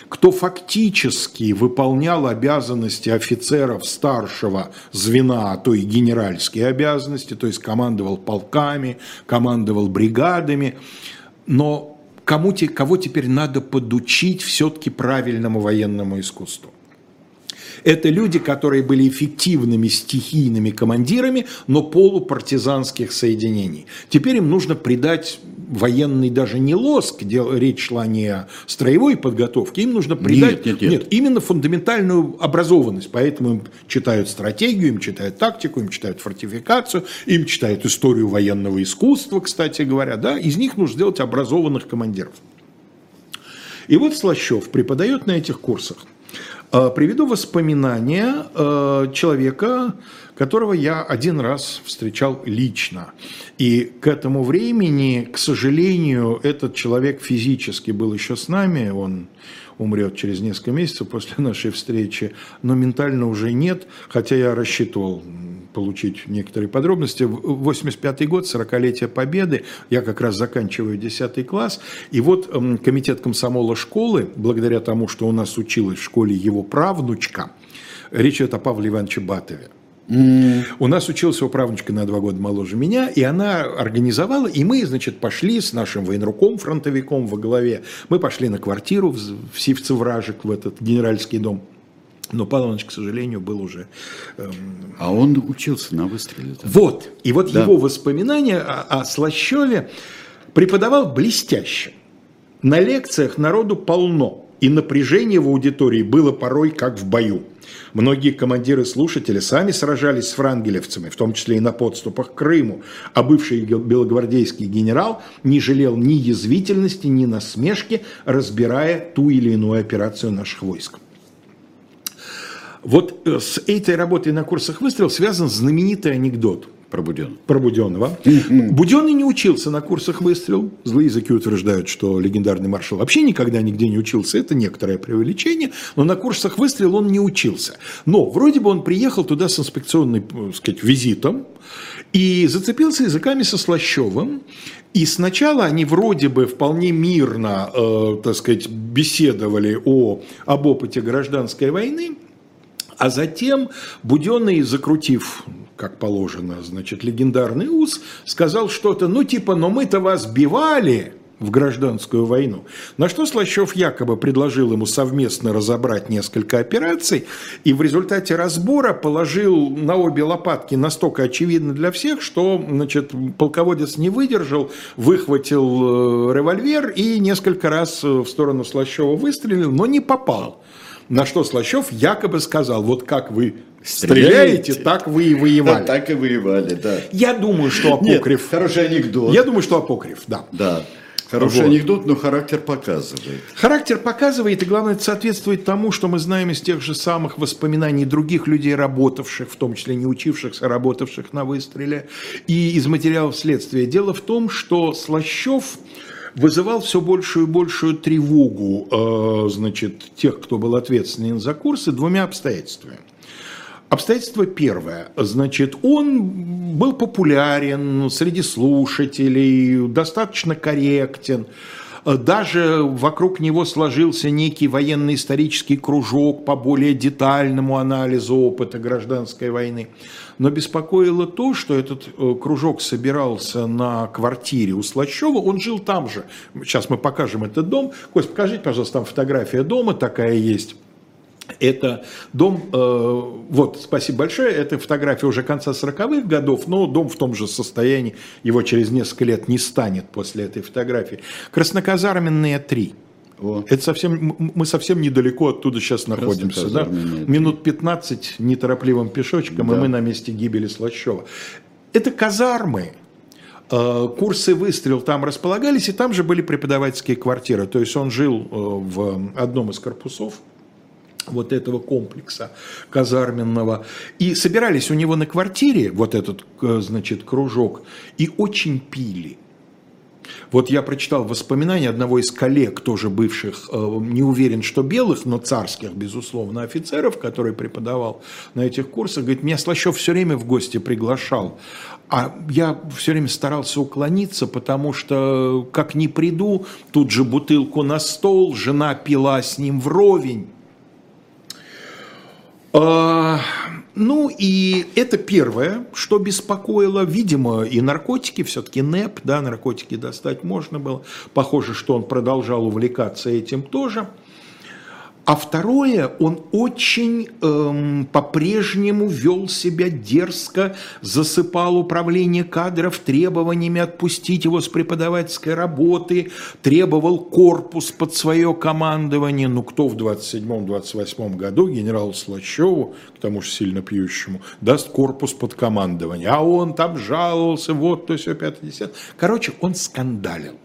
кто фактически выполнял обязанности офицеров старшего звена, а то и генеральские обязанности, то есть командовал полками, командовал бригадами, но кому, те- кого теперь надо подучить все-таки правильному военному искусству? Это люди, которые были эффективными стихийными командирами, но полупартизанских соединений. Теперь им нужно придать военный даже не лоск, речь шла не о строевой подготовке, им нужно придать нет, нет. именно фундаментальную образованность. Поэтому им читают стратегию, им читают тактику, им читают фортификацию, им читают историю военного искусства, кстати говоря. Да? Из них нужно сделать образованных командиров. И вот Слащев преподает на этих курсах. Э, Приведу воспоминания э, человека, которого я один раз встречал лично. И к этому времени, к сожалению, этот человек физически был еще с нами, он умрет через несколько месяцев после [LAUGHS] нашей встречи, но ментально уже нет, хотя я рассчитывал получить некоторые подробности. В 85 год, 40-летие Победы, я как раз заканчиваю 10 класс, и вот комитет комсомола школы, благодаря тому, что у нас училась в школе его правнучка, речь идет о Павле Ивановиче Батове, у нас училась его правнучка на два года моложе меня, и она организовала, и мы, значит, пошли с нашим военруком, фронтовиком во главе, мы пошли на квартиру в, в Сивцевражик, в этот генеральский дом. Но Павел Иванович, к сожалению, был уже эм, А он учился на выстреле. там. вот. И вот Да. его воспоминания о, о Слащеве преподавал блестяще. На лекциях народу полно, и напряжение в аудитории было порой как в бою. Многие командиры-слушатели сами сражались с франгелевцами, в том числе и на подступах к Крыму, а бывший белогвардейский генерал не жалел ни язвительности, ни насмешки, разбирая ту или иную операцию наших войск. Вот э, с этой работой на курсах выстрел связан знаменитый анекдот Пробуден. про Буденного. Буденный не учился на курсах выстрел. Злые языки утверждают, что легендарный маршал вообще никогда нигде не учился. Это некоторое преувеличение. Но на курсах выстрел он не учился. Но вроде бы он приехал туда с инспекционным, так сказать, визитом и зацепился языками со Слащевым. И сначала они вроде бы вполне мирно, э, так сказать, беседовали о, об опыте гражданской войны. А затем Буденный, закрутив, как положено, значит, легендарный ус, сказал что-то, ну типа, но мы-то вас бивали в гражданскую войну. На что Слащев якобы предложил ему совместно разобрать несколько операций, и в результате разбора положил на обе лопатки настолько очевидно для всех, что значит, полководец не выдержал, выхватил э, револьвер и несколько раз э, в сторону Слащева выстрелил, но не попал. На что Слащев якобы сказал, вот как вы стреляете, Стреляете. так вы и Да, воевали. [LAUGHS] так и воевали, да. Я думаю, что Нет, апокриф. хороший анекдот. Я думаю, что апокриф, да. Да. Хороший Вот. анекдот, но характер показывает. Характер показывает, и главное, это соответствует тому, что мы знаем из тех же самых воспоминаний других людей, работавших, в том числе не учившихся, работавших на выстреле, и из материалов следствия. Дело в том, что Слащев вызывал все большую и большую тревогу э, значит, тех, кто был ответственен за курсы, двумя обстоятельствами. Обстоятельство первое. Значит, он был популярен среди слушателей, достаточно корректен. Даже вокруг него сложился некий военно-исторический кружок по более детальному анализу опыта гражданской войны. Но беспокоило то, что этот э, кружок собирался на квартире у Слащева, он жил там же. Сейчас мы покажем этот дом. Кость, покажите, пожалуйста, там фотография дома такая есть. Это дом, э, вот, спасибо большое, это фотография уже конца 40-х годов, но дом в том же состоянии, его через несколько лет не станет после этой фотографии. Красноказарменные 3. О. Это совсем, мы совсем недалеко оттуда сейчас находимся. Да? Три. Минут 15 неторопливым пешочком, и Да. мы на месте гибели Слащева. Это казармы, Э, Курсы выстрел там располагались, и там же были преподавательские квартиры. То есть он жил э, в одном из корпусов вот этого комплекса казарменного. И собирались у него на квартире, вот этот, э, значит, кружок, и очень пили. Вот я прочитал воспоминания одного из коллег, тоже бывших, э, не уверен, что белых, но царских, безусловно, офицеров, который преподавал на этих курсах, говорит, меня Слащев все время в гости приглашал. А я все время старался уклониться, потому что, как не приду, тут же бутылку на стол, жена пила с ним вровень. А, ну и это первое, что беспокоило, видимо, и наркотики, все-таки НЭП, да, наркотики достать можно было. Похоже, что он продолжал увлекаться этим тоже. А второе, он очень эм, по-прежнему вел себя дерзко, засыпал управление кадров требованиями отпустить его с преподавательской работы, требовал корпус под свое командование. Ну, кто в 27-28 году генералу Слащеву, к тому же сильно пьющему, даст корпус под командование? А он там жаловался, вот то все, 50. Короче, он скандалил.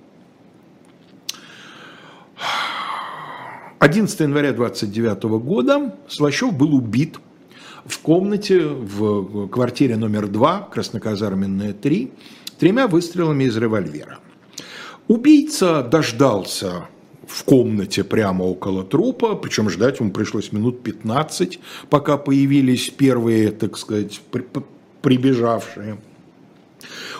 11 января 29 года Слащев был убит в комнате в квартире номер 2, Красноказарменная 3, тремя выстрелами из револьвера. Убийца дождался в комнате прямо около трупа, причем ждать ему пришлось минут 15, пока появились первые, так сказать, прибежавшие.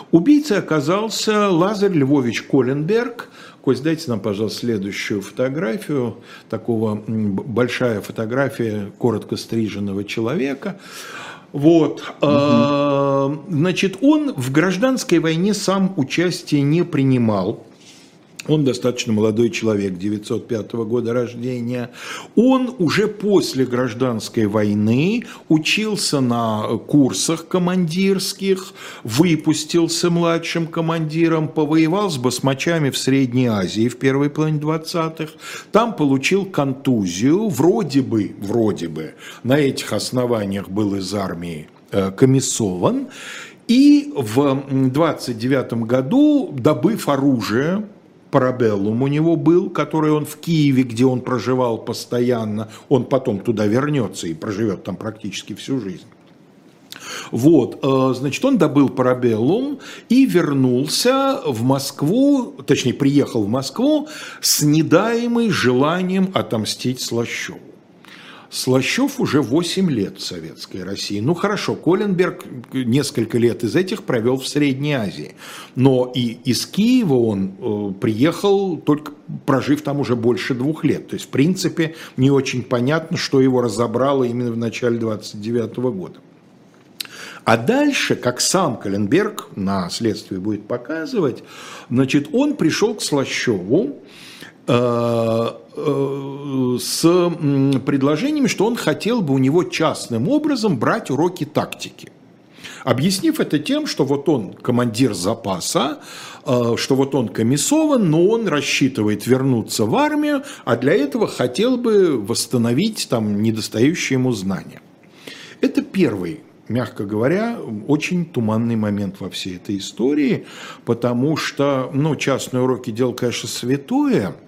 Убийцей оказался Лазарь Львович Коленберг, Кость, дайте нам, пожалуйста, следующую фотографию, такого большая фотография коротко стриженного человека. Вот. Угу. Значит, он в гражданской войне сам участие не принимал. Он достаточно молодой человек, 905 года рождения. Он уже после гражданской войны учился на курсах командирских, выпустился младшим командиром, повоевал с басмачами в Средней Азии в первой половине 20-х. Там получил контузию, вроде бы, вроде бы, на этих основаниях был из армии э, комиссован. И в 29 году, добыв оружие, парабеллум у него был, который он в Киеве, где он проживал постоянно, он потом туда вернется и проживет там практически всю жизнь. Вот, э, значит, он добыл парабеллум и вернулся в Москву, точнее, приехал в Москву с недаемой желанием отомстить Слащеву. Слащев уже 8 лет в Советской России. Ну хорошо, Коленберг несколько лет из этих провел в Средней Азии. Но и из Киева он э, приехал, только прожив там уже больше двух лет. То есть, в принципе, не очень понятно, что его разобрало именно в начале 29 года. А дальше, как сам Коленберг на следствии будет показывать, значит, он пришел к Слащеву, с предложением, что он хотел бы у него частным образом брать уроки тактики. Объяснив это тем, что вот он командир запаса, э, что вот он комиссован, но он рассчитывает вернуться в армию, а для этого хотел бы восстановить там недостающие ему знания. Это первый мягко говоря, очень туманный момент во всей этой истории, потому что, ну, частные уроки – дело, конечно, святое –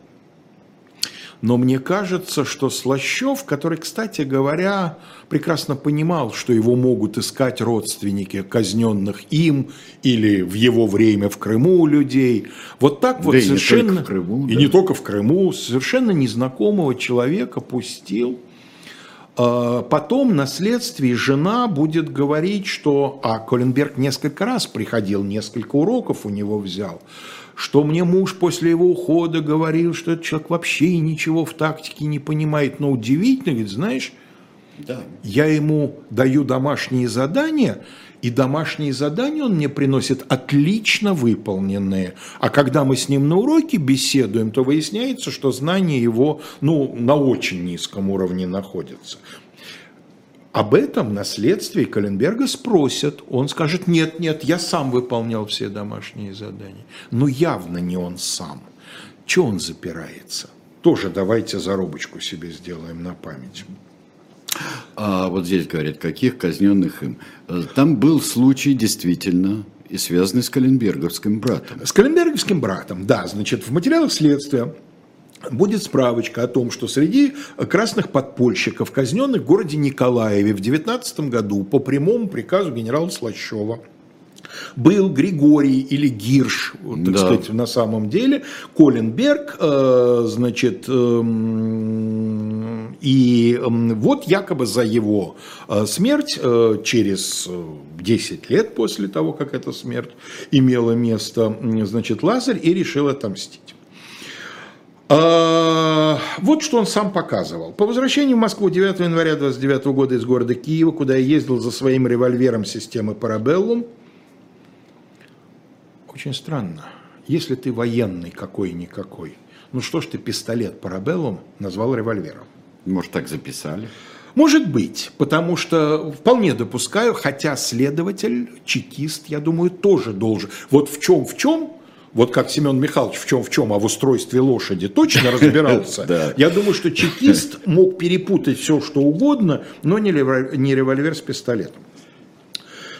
но мне кажется, что Слащев, который, кстати говоря, прекрасно понимал, что его могут искать родственники казненных им или в его время в Крыму людей, вот так вот да совершенно... И не только в Крыму. И да. не только в Крыму. Совершенно незнакомого человека пустил а, Потом на следствии жена будет говорить, что а Коленберг несколько раз приходил, несколько уроков у него взял, что мне муж после его ухода говорил, что этот человек вообще ничего в тактике не понимает. Но удивительно, говорит, знаешь, да. я ему даю домашние задания, и домашние задания он мне приносит отлично выполненные. А когда мы с ним на уроке беседуем, то выясняется, что знания его ну, на очень низком уровне находятся. Об этом на следствии Каленберга спросят. Он скажет, нет, нет, я сам выполнял все домашние задания. Но явно не он сам. Че он запирается? Тоже давайте зарубочку себе сделаем на память. А вот здесь говорят, каких казненных им. Там был случай действительно и связанный с Каленберговским братом. С Каленберговским братом, да. Значит, в материалах следствия будет справочка о том, что среди красных подпольщиков, казненных в городе Николаеве в 19 году по прямому приказу генерала Слащева, был Григорий или Гирш, так Да. сказать, на самом деле, Коленберг, э, значит, эм, и эм, вот якобы за его э, смерть э, через э, 10 лет после того, как эта смерть имела место, значит, Лазарь и решил отомстить. А, Вот что он сам показывал. По возвращении в Москву 9 января 29 года из города Киева, куда я ездил за своим револьвером системы Парабеллум, очень странно. Если ты военный какой-никакой, ну что ж ты пистолет Парабеллум назвал револьвером? Может, так записали? Может быть, потому что вполне допускаю, хотя следователь, чекист, я думаю, тоже должен. Вот в чем, в чем, вот как Семен Михайлович в чем, в чем, а в устройстве лошади точно [LAUGHS] разбирался. Я думаю, что чекист [LAUGHS] мог перепутать все, что угодно, но не револьвер, с пистолетом.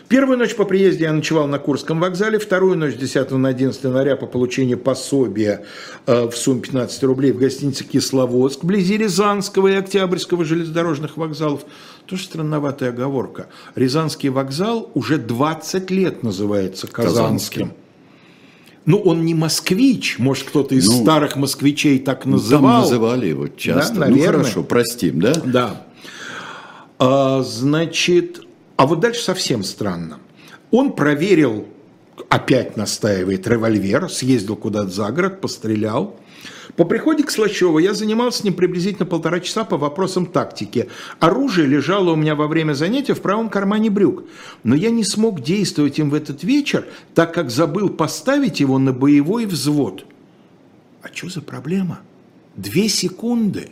Первую ночь по приезде я ночевал на Курском вокзале, вторую ночь с 10 на 11 января по получению пособия э, в сумме 15 рублей в гостинице «Кисловодск» вблизи Рязанского и Октябрьского железнодорожных вокзалов. Тоже странноватая оговорка. Рязанский вокзал уже 20 лет называется Казанским. Казанским. Ну, он не москвич, может, кто-то из Ну, старых москвичей так Там называл. называли его часто. Да, ну наверное. хорошо, простим, да? Да. А, значит, а вот дальше совсем странно. Он проверил, опять настаивает, револьвер, съездил куда-то за город, пострелял. По приходе к Слащеву я занимался с ним приблизительно полтора часа по вопросам тактики. Оружие лежало у меня во время занятия в правом кармане брюк. Но я не смог действовать им в этот вечер, так как забыл поставить его на боевой взвод. А что за проблема? Две секунды.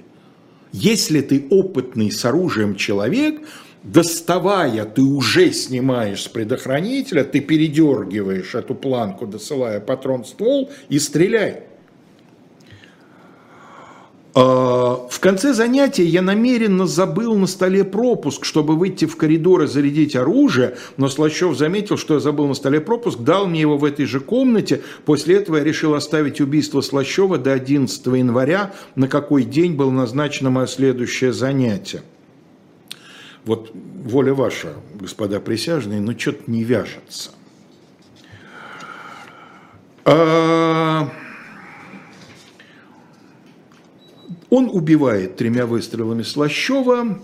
Если ты опытный с оружием человек, доставая, ты уже снимаешь с предохранителя, ты передергиваешь эту планку, досылая патрон в ствол и стреляй. А, В конце занятия я намеренно забыл на столе пропуск, чтобы выйти в коридор и зарядить оружие, но Слащев заметил, что я забыл на столе пропуск, дал мне его в этой же комнате. После этого я решил оставить убийство Слащева до 11 января, на какой день было назначено мое следующее занятие. Вот воля ваша, господа присяжные, но что-то не вяжется. А, Он убивает тремя выстрелами Слащева,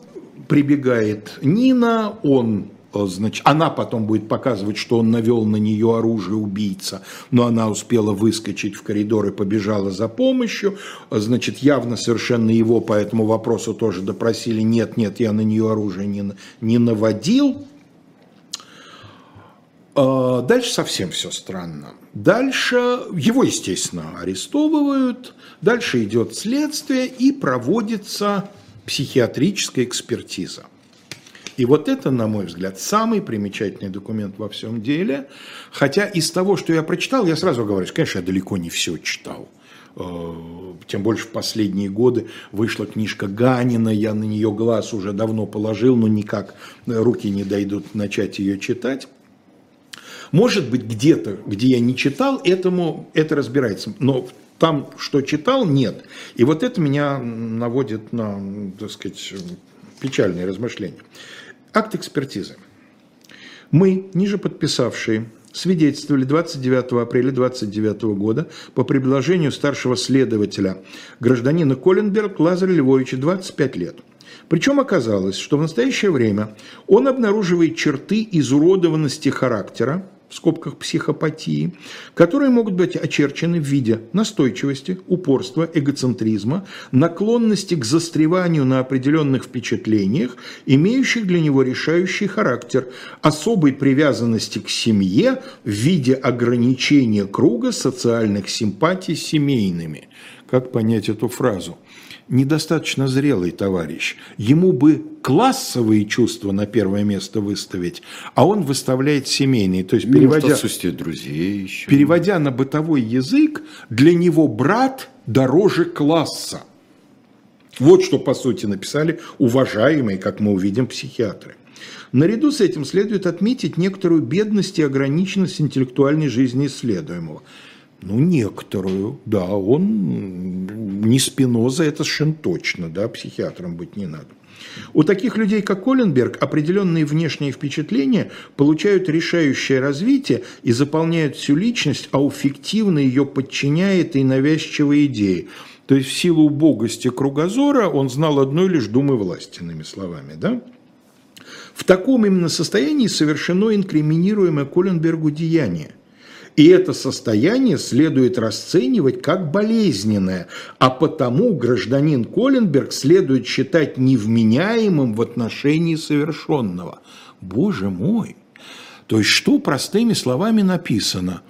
прибегает Нина, он, э, значит, она потом будет показывать, что он навел на нее оружие убийца, но она успела выскочить в коридор и побежала за помощью, Э, значит, явно совершенно его по этому вопросу тоже допросили, нет, нет, я на нее оружие не, не наводил, Дальше совсем все странно. Дальше его, естественно, арестовывают, дальше идет следствие и проводится психиатрическая экспертиза. И вот это, на мой взгляд, самый примечательный документ во всем деле. Хотя из того, что я прочитал, я сразу говорю, конечно, я далеко не все читал. Э, Тем больше в последние годы вышла книжка Ганина, я на нее глаз уже давно положил, но никак руки не дойдут начать ее читать. Может быть, где-то, где я не читал, этому это разбирается. Но там, что читал, нет. И вот это меня наводит на, так сказать, печальные размышления. Акт экспертизы. Мы, ниже подписавшие, свидетельствовали 29 апреля 29 года по предложению старшего следователя гражданина Коленберг Лазаря Львовича 25 лет. Причем оказалось, что в настоящее время он обнаруживает черты изуродованности характера, в скобках психопатии, которые могут быть очерчены в виде настойчивости, упорства, эгоцентризма, наклонности к застреванию на определенных впечатлениях, имеющих для него решающий характер, особой привязанности к семье в виде ограничения круга социальных симпатий семейными. Как понять эту фразу? Недостаточно зрелый товарищ. Ему бы классовые чувства на первое место выставить, а он выставляет семейные. То есть, Ну, переводя, отсутствие друзей еще. переводя на бытовой язык, для него брат дороже класса. Вот что, по сути, написали уважаемые, как мы увидим, психиатры. Наряду с этим следует отметить некоторую бедность и ограниченность интеллектуальной жизни исследуемого. Ну, некоторую, да, он не Спиноза, это совершенно точно, да, психиатром быть не надо. У таких людей, как Коленберг, определенные внешние впечатления получают решающее развитие и заполняют всю личность, а у фиктивно ее подчиняет и навязчивые идеи. То есть в силу убогости кругозора он знал одной лишь думы власти, иными словами. Да? В таком именно состоянии совершено инкриминируемое Коленбергу деяние. И это состояние следует расценивать как болезненное, а потому гражданин Коленберг следует считать невменяемым в отношении совершенного. Боже мой! То есть что простыми словами написано?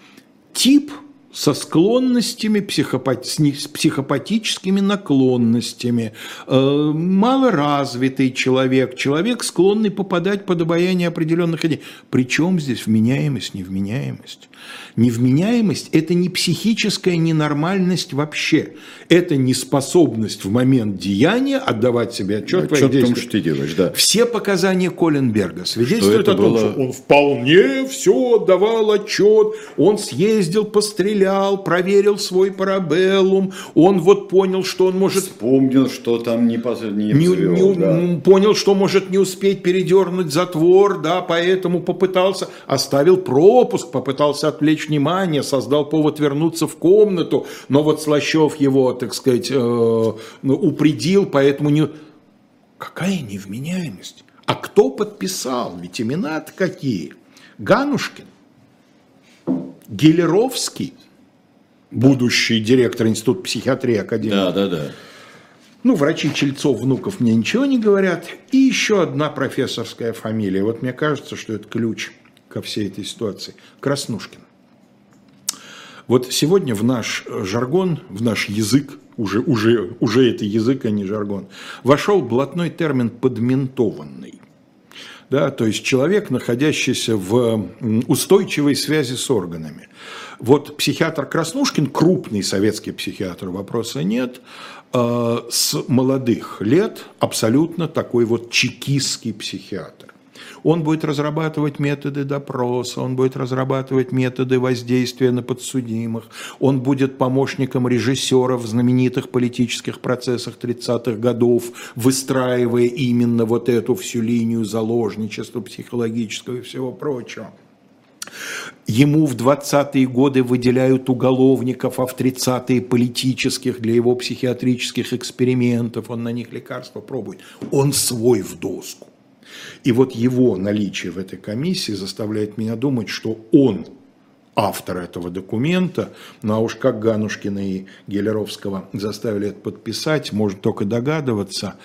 Тип – со склонностями, психопат, с психопатическими наклонностями, э, малоразвитый человек, человек, склонный попадать под обаяние определенных идей. Причем здесь вменяемость, невменяемость? Невменяемость – это не психическая ненормальность вообще. Это неспособность в момент деяния отдавать себе отчет, отчет в том, что ты делаешь. Да. Все показания Коленберга свидетельствуют о том, было... что он вполне все отдавал отчет, он съездил, пострелял, проверил свой парабеллум, он вот понял, что он может... Вспомнил, что там не, не, не, взвел, не да. Понял, что может не успеть передернуть затвор, да, поэтому попытался, оставил пропуск, попытался отвлечь внимание, создал повод вернуться в комнату, но вот Слащев его, так сказать, э, ну, упредил, поэтому не... Какая невменяемость? А кто подписал? Ведь имена какие? Ганушкин, Гелеровский, будущий директор Института психиатрии Академии. Да, да, да. Ну, врачи Чельцов, Внуков мне ничего не говорят. И еще одна профессорская фамилия. Вот мне кажется, что это ключ ко всей этой ситуации. Краснушкин. Вот сегодня в наш жаргон, в наш язык, уже, уже, уже это язык, а не жаргон, вошел блатной термин «подментованный». Да, то есть человек, находящийся в устойчивой связи с органами. Вот психиатр Краснушкин, крупный советский психиатр, вопроса нет, э, с молодых лет абсолютно такой вот чекистский психиатр. Он будет разрабатывать методы допроса, он будет разрабатывать методы воздействия на подсудимых, он будет помощником режиссеров в знаменитых политических процессах 30-х годов, выстраивая именно вот эту всю линию заложничества психологического и всего прочего. Ему в 20-е годы выделяют уголовников, а в 30-е политических для его психиатрических экспериментов. Он на них лекарства пробует. Он свой в доску. И вот его наличие в этой комиссии заставляет меня думать, что он автор этого документа, ну а уж как Ганушкина и Гелеровского заставили это подписать, можно только догадываться,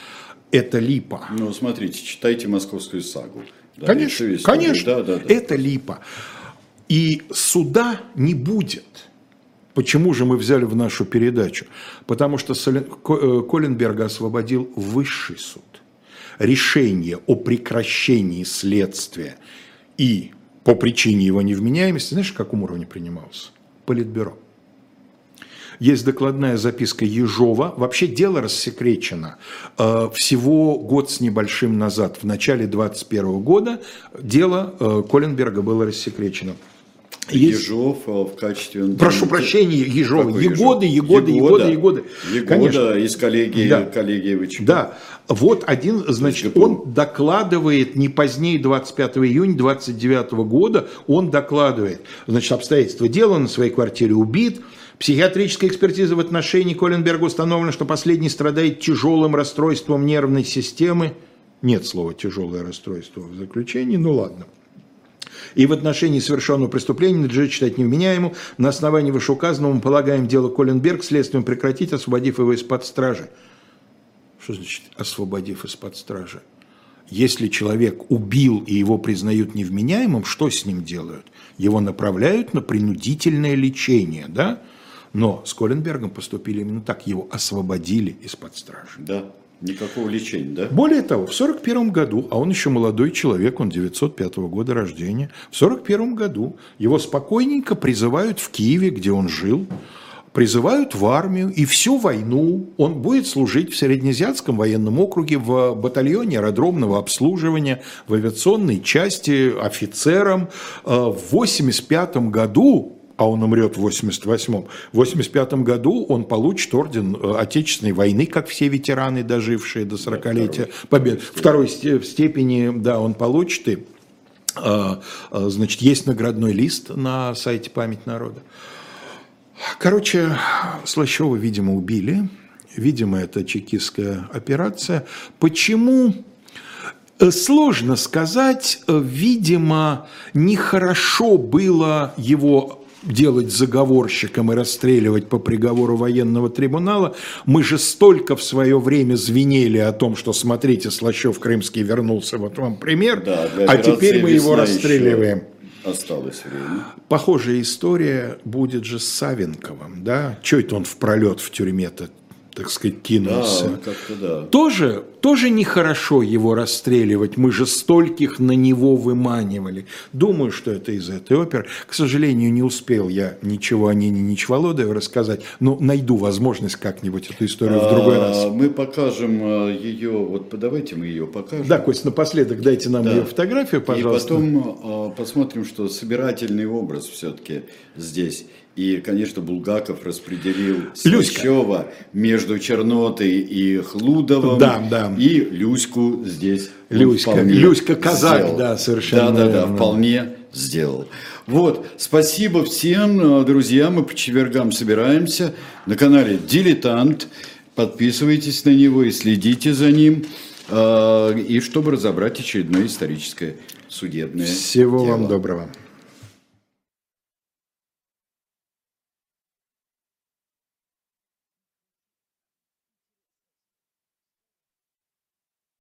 это липа. Ну, смотрите, читайте «Московскую сагу». Да, конечно, конечно, да, да, да. это липа. И суда не будет. Почему же мы взяли в нашу передачу? Потому что э, Коленберга освободил высший суд решение о прекращении следствия и по причине его невменяемости, знаешь, в каком уровне принимался? Политбюро. Есть докладная записка Ежова. Вообще дело рассекречено. Э, всего год с небольшим назад, в начале 2021 года, дело э, Коленберга было рассекречено. Есть... Ежов э, в качестве... Прошу прощения, Ежов. Егоды, Егоды, Егоды, Егоды. Егода из коллегии, да. коллегии. Да. Вот один, значит, он докладывает не позднее 25 июня 29 года, он докладывает, значит, обстоятельства дела на своей квартире убит, Психиатрическая экспертиза в отношении Коленберга установлена, что последний страдает тяжелым расстройством нервной системы. Нет слова «тяжелое расстройство» в заключении, ну ладно и в отношении совершенного преступления надлежит считать невменяемым. На основании вышеуказанного мы полагаем дело Коленберг следствием прекратить, освободив его из-под стражи. Что значит освободив из-под стражи? Если человек убил и его признают невменяемым, что с ним делают? Его направляют на принудительное лечение, да? Но с Коленбергом поступили именно так, его освободили из-под стражи. Да. Никакого лечения, да? Более того, в 1941 году, а он еще молодой человек, он 905 года рождения, в 1941 году его спокойненько призывают в Киеве, где он жил, призывают в армию, и всю войну он будет служить в Среднеазиатском военном округе в батальоне аэродромного обслуживания, в авиационной части офицером. Э, в 1985 году а он умрет в 88-м. В 85 году он получит орден э, Отечественной войны, как все ветераны, дожившие до 40-летия побед. Второй степени, да, он получит. И, а, а, значит, есть наградной лист на сайте «Память народа». Короче, Слащева, видимо, убили. Видимо, это чекистская операция. Почему? Э, сложно сказать. Э, видимо, нехорошо было его делать заговорщиком и расстреливать по приговору военного трибунала. Мы же столько в свое время звенели о том, что смотрите, Слащев Крымский вернулся, вот вам пример, да, а теперь мы его расстреливаем. Осталось время. Похожая история будет же с Савенковым, да? Че это он в пролет в тюрьме-то так сказать, кинулся. Да, как-то да. Тоже, тоже нехорошо его расстреливать. Мы же стольких на него выманивали. Думаю, что это из этой оперы. К сожалению, не успел я ничего о Нине Ничволодовой рассказать, но найду возможность как-нибудь эту историю в другой раз. А, мы покажем а, ее, вот давайте мы ее покажем. Да, Кость, напоследок дайте нам да. ее фотографию, пожалуйста. И потом а, посмотрим, что собирательный образ все-таки здесь. И, конечно, Булгаков распределил Слащева между Чернотой и Хлудовым. Да, да. И Люську здесь Люська, Люська казак, сделал. да, совершенно. Да, да, да, вполне сделал. Вот, спасибо всем, друзья, мы по четвергам собираемся на канале «Дилетант». Подписывайтесь на него и следите за ним, а, и чтобы разобрать очередное историческое судебное Всего дело. вам доброго.